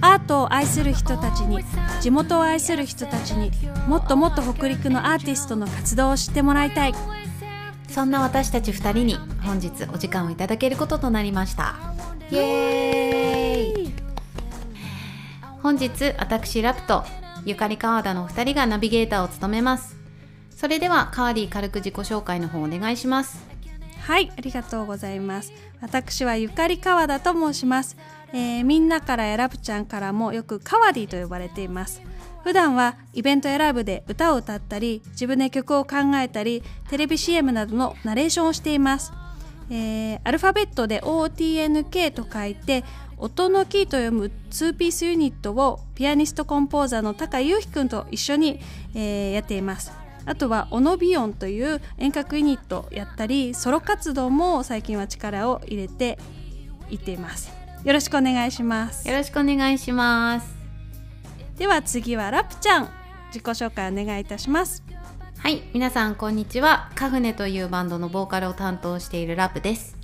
アートを愛する人たちに地元を愛する人たちにもっともっと北陸のアーティストの活動を知ってもらいたいそんな私たち2人に本日お時間をいただけることとなりました。イエーイ。本日私ラプとゆかり川田の2人がナビゲーターを務めます。それではカーリー軽く自己紹介の方お願いしますはいありがとうございます。私はゆかり川田と申します。えー、みんなからやラブちゃんからもよくカワディと呼ばれています。普段はイベントやライブで歌を歌ったり自分で曲を考えたりテレビ CM などのナレーションをしています、えー、アルファベットで OTNK と書いて音のキーと読む2ピースユニットをピアニストコンポーザーの高井裕樹くんと一緒に、えー、やっています。あとはオノビオンという遠隔ユニットやったりソロ活動も最近は力を入れていっています。よろしくお願いします。よろしくお願いします。では次はラプちゃん自己紹介お願いいたします。はい皆さんこんにちは。カフネというバンドのボーカルを担当しているラプです。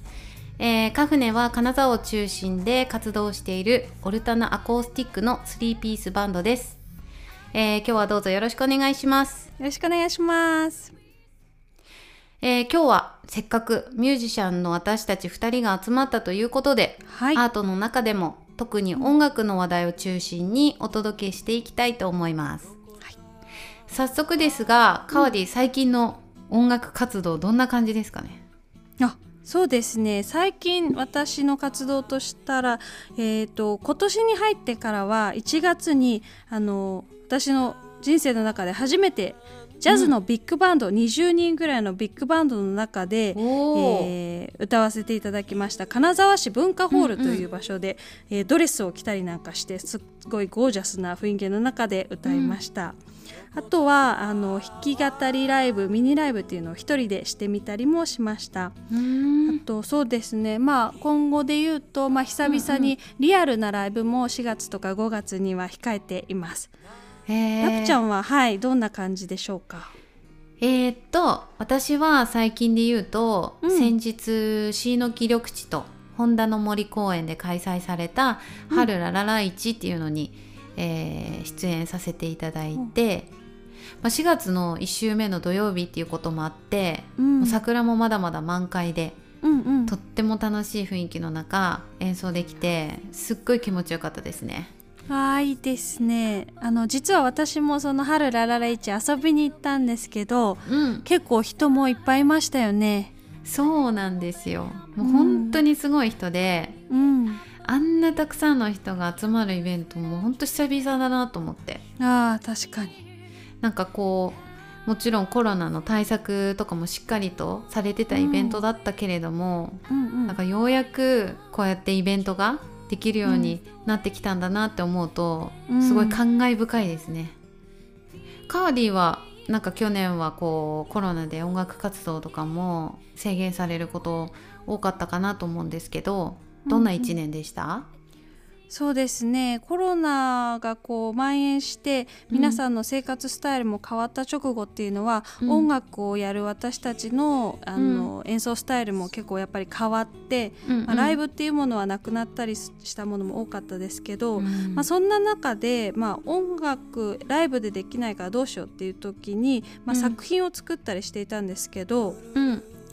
えー、カフネは金沢を中心で活動しているオルタナアコースティックの3ピースバンドです、えー、今日はどうぞよろしくお願いします。よろしくお願いします。えー、今日はせっかくミュージシャンの私たち2人が集まったということで、はい、アートの中でも特に音楽の話題を中心にお届けしていきたいと思います、はい、早速ですがカワディ最近の音楽活動どんな感じですかね？あそうですね。最近私の活動としたら、えーと、と今年に入ってからは1月にあの私の人生の中で初めてジャズのビッグバンド、うん、20人ぐらいのビッグバンドの中で、えー、歌わせていただきました。金沢市文化ホールという場所で、うん。うん、えー、ドレスを着たりなんかしてすっごいゴージャスな雰囲気の中で歌いました。うん、あとはあの弾き語りライブミニライブっていうのを一人でしてみたりもしました。あとそうですね。まあ今後で言うと、まあ、久々にリアルなライブも4月とか5月には控えています。ラプちゃんははいどんな感じでしょうか？えー、っと私は最近で言うと、うん、先日椎の木緑地と本田の森公園で開催された「春ラララ市」っていうのに、うん、えー、出演させていただいて、うん、まあ、4月の1週目の土曜日っていうこともあって、もう桜もまだまだ満開で、うんうん、とっても楽しい雰囲気の中演奏できてすっごい気持ちよかったですね。あいいですね。あの実は私もその春ラララ市遊びに行ったんですけど、うん、結構人もいっぱいいましたよね。そうなんですよ。もう本当にすごい人で、うん、あんなたくさんの人が集まるイベントも本当久々だなと思って。あ確かに。なんかこうもちろんコロナの対策とかもしっかりとされてたイベントだったけれども、うんうんうん、なんかようやくこうやってイベントができるようになってきたんだなって思うと、うん、すごい感慨深いですね。カーディはなんか去年はこうコロナで音楽活動とかも制限されること多かったかなと思うんですけどどんな1年でした、うんそうですね。コロナがこう蔓延して皆さんの生活スタイルも変わった直後っていうのは、うん、音楽をやる私たちのあの、うん、演奏スタイルも結構やっぱり変わって、うんうん、まあ、ライブっていうものはなくなったりしたものも多かったですけど、うん、まあ、そんな中で、まあ、音楽ライブでできないからどうしようっていう時に、まあ、作品を作ったりしていたんですけど、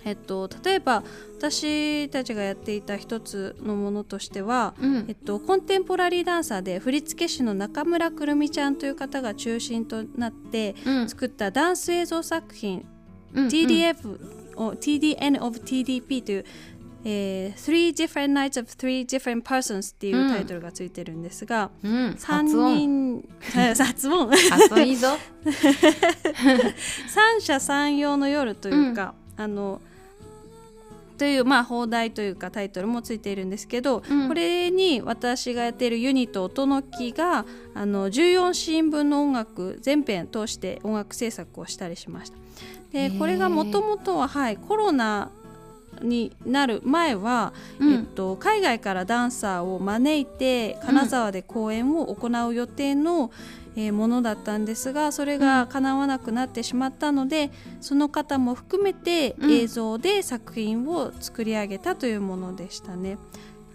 えっと、例えば私たちがやっていた一つのものとしては、うん、えっと、コンテンポラリーダンサーで振付師の中村くるみちゃんという方が中心となって作ったダンス映像作品、うん、TDF、うん、TDN of TDP というえー、Three Different Nights of Three Different Persons っていうタイトルがついてるんですが、うん、3人発音。いいぞ。三者三様の夜というか、あのという、まあ、放題というかタイトルもついているんですけど、うん、これに私がやっているユニット音の木があの14シーン分の音楽全編通して音楽制作をしたりしました。でこれがもともとは、はい、コロナになる前は、うん、えっと、海外からダンサーを招いて金沢で公演を行う予定の、えー、ものだったんですがそれが叶わなくなってしまったので、その方も含めて映像で作品を作り上げたというものでしたね。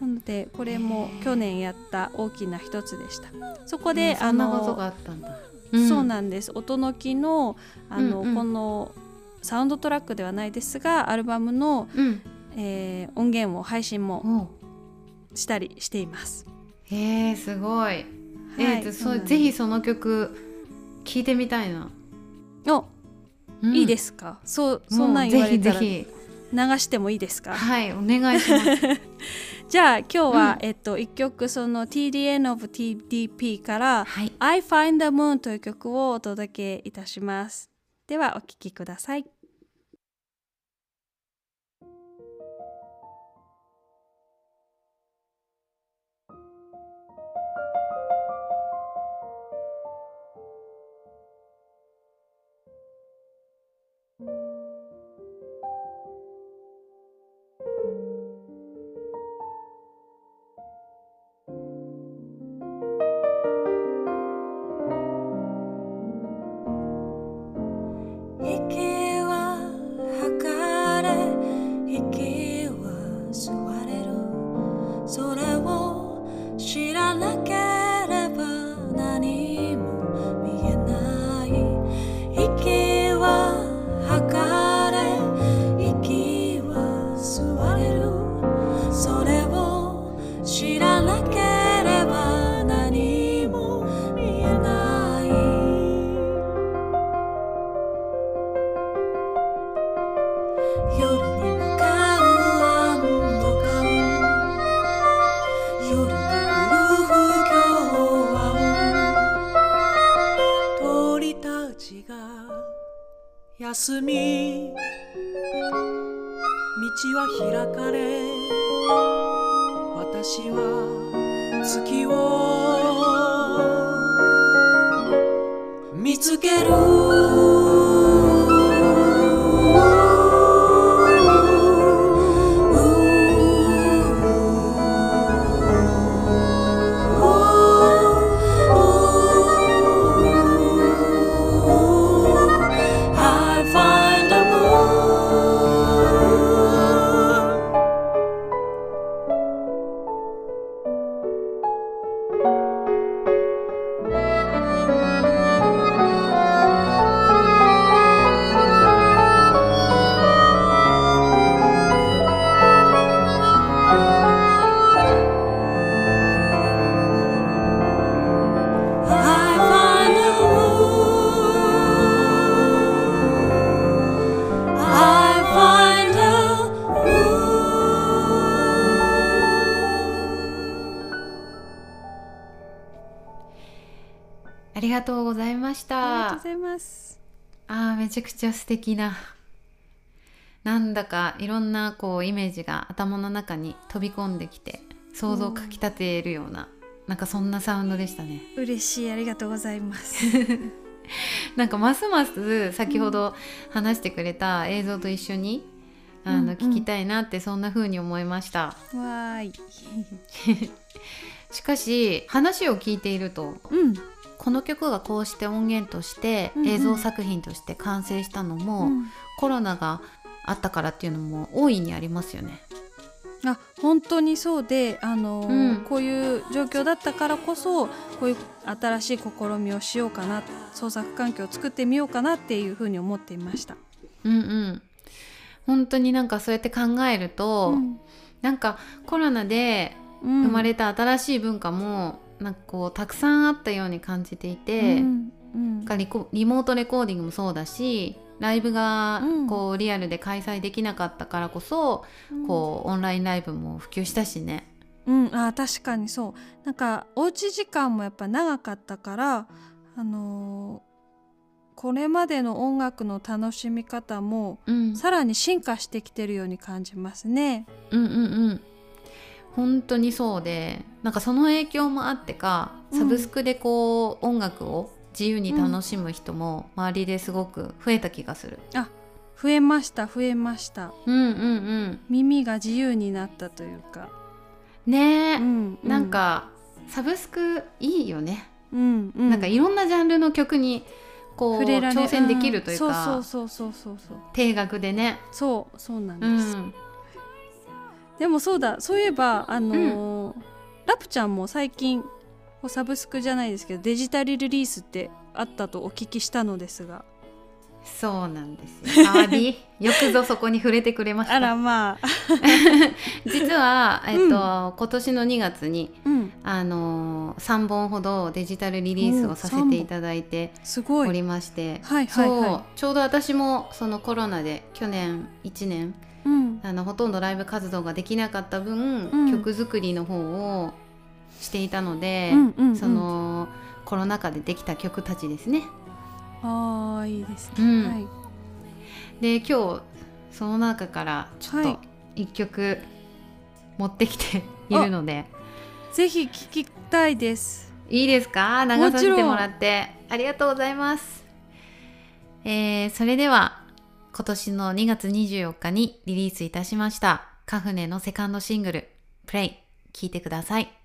なのでこれも去年やった大きな一つでした。そこで、あのことがあったんだ、うん、そうなんです。音の木のあの、うんうん、このサウンドトラックではないですがアルバムの、うん、えー、音源を配信もしたりしています。へえすごい、えー、そぜひその曲聞いてみたいな。お、うん、いいですか？そうそんなん言われたら。流してもいいですか？はいお願いします。じゃあ今日は、うん、えっと一曲その TDN of TDP から「はい、I Find the Moon」という曲をお届けいたします。ではお聴きください休み。道は開かれ私は月を見つける。ちゃくちゃ素敵な。なんだかいろんなこうイメージが頭の中に飛び込んできて想像をかきたてるような、うなんかそんなサウンドでしたね。嬉しい。ありがとうございます。なんかますます先ほど話してくれた映像と一緒に、うん、あの聞きたいなってそんな風に思いました、わーい。しかし話を聞いていると、うん、この曲がこうして音源として映像作品として完成したのも、うん。うん、コロナがあったからっていうのも大いにありますよね。あ本当にそうで、あのーうん、こういう状況だったからこそこういう新しい試みをしようかな創作環境を作ってみようかなっていうふうに思っていました。うんうん。本当になんかそうやって考えると、うん、なんかコロナで生まれた新しい文化も、なんかこうたくさんあったように感じていて、うんうん、リリモートレコーディングもそうだしライブがこうリアルで開催できなかったからこそ、うん、こうオンラインライブも普及したしね。うん、あ確かにそう。なんかおうち時間もやっぱ長かったからあのー、これまでの音楽の楽しみ方も、うん、さらに進化してきてるように感じますね。うんうんうん本当にそうでなんかその影響もあってかサブスクでこう、うん、音楽を自由に楽しむ人も周りですごく増えた気がする。あ増えました増えました。うんうんうん。耳が自由になったというか。ねえ、うんうん、なんかサブスクいいよね。うんうん、なんかいろんなジャンルの曲にこう挑戦できるというか、そうそうそうそうそう定額でね。そうそうなんです。うんでもそうだそういえばあのーラプちゃんも最近サブスクじゃないですけどデジタルリリースってあったとお聞きしたのですが。そうなんですよ。あり、よくぞそこに触れてくれました。あらまあ。実は、えっと、うん。今年の2月に、うん。あのー、3本ほどデジタルリリースをさせていただいておりまして、はいはいはい。そうちょうど私もそのコロナで去年1年うん。あのほとんどライブ活動ができなかった分、うん。曲作りの方をしていたので、うんうんうん。そのコロナ禍でできた曲たちですね。あーいいですね、うん。はい。で今日その中からちょっはい。と一曲持ってきているので、ぜひ聞きたいです。いいですか？流させてもらって。ありがとうございます、えーそれでは今年の2月24日にリリースいたしました。カフネのセカンドシングル「プレイ聴いてください。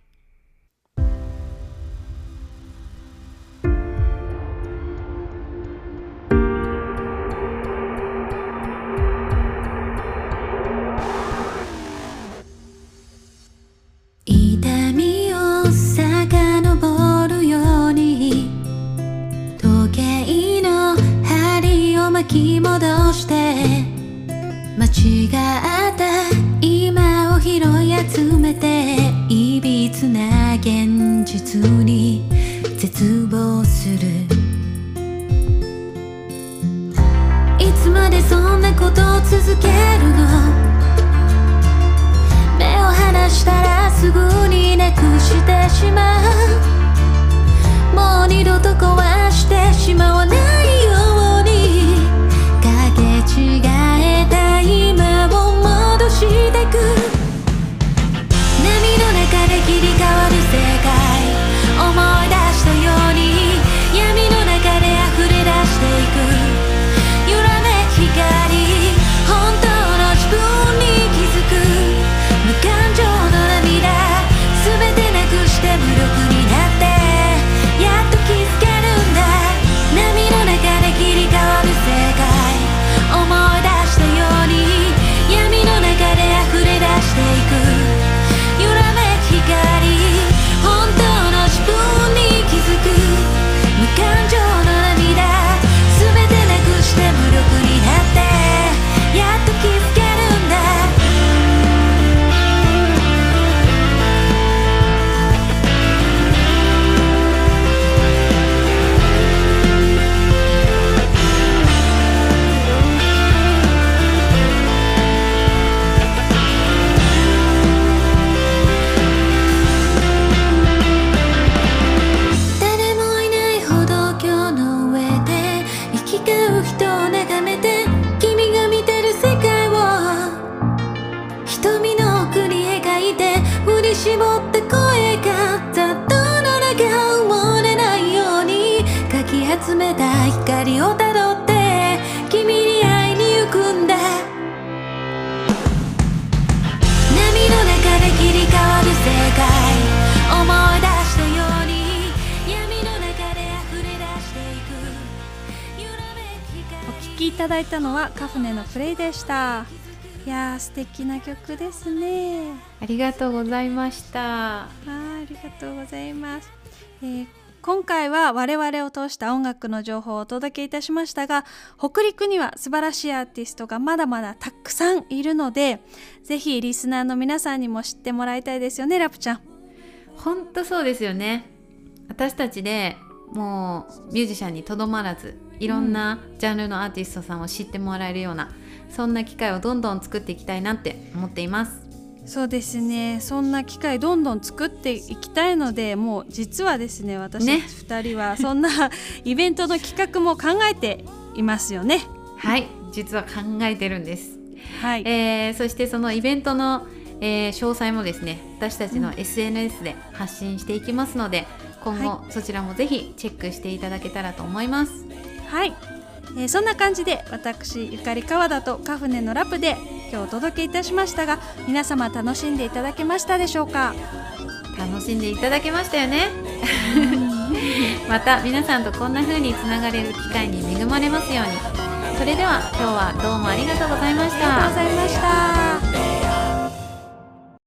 して行き交う人を眺めて君が見てる世界を。瞳の奥に描いて振り絞って声いただいたのはカフネのプレイでした。いやー素敵な曲ですね。ありがとうございました。はいありがとうございます、えー今回は我々を通した音楽の情報をお届けいたしましたが北陸には素晴らしいアーティストがまだまだたくさんいるのでぜひリスナーの皆さんにも知ってもらいたいですよねラプちゃん。ほんとそうですよね。私たちでもうミュージシャンにとどまらずいろんなジャンルのアーティストさんを知ってもらえるような、そんな機会をどんどん作っていきたいなって思っています。そうですね。そんな機会どんどん作っていきたいのでもう実はですね私たちね。2人はそんなイベントの企画も考えていますよね。はい。実は考えてるんです、はい、えーそしてそのイベントの、えー詳細もですね私たちの SNS で発信していきますので、今後、そちらもぜひチェックしていただけたらと思います。はい、えーそんな感じで私ゆかり川田とカフネのラップで今日お届けいたしましたが皆様楽しんでいただけましたでしょうか？楽しんでいただけましたよね。また皆さんとこんな風につながれる機会に恵まれますように。それでは今日はどうもありがとうございましありがとうごたざいました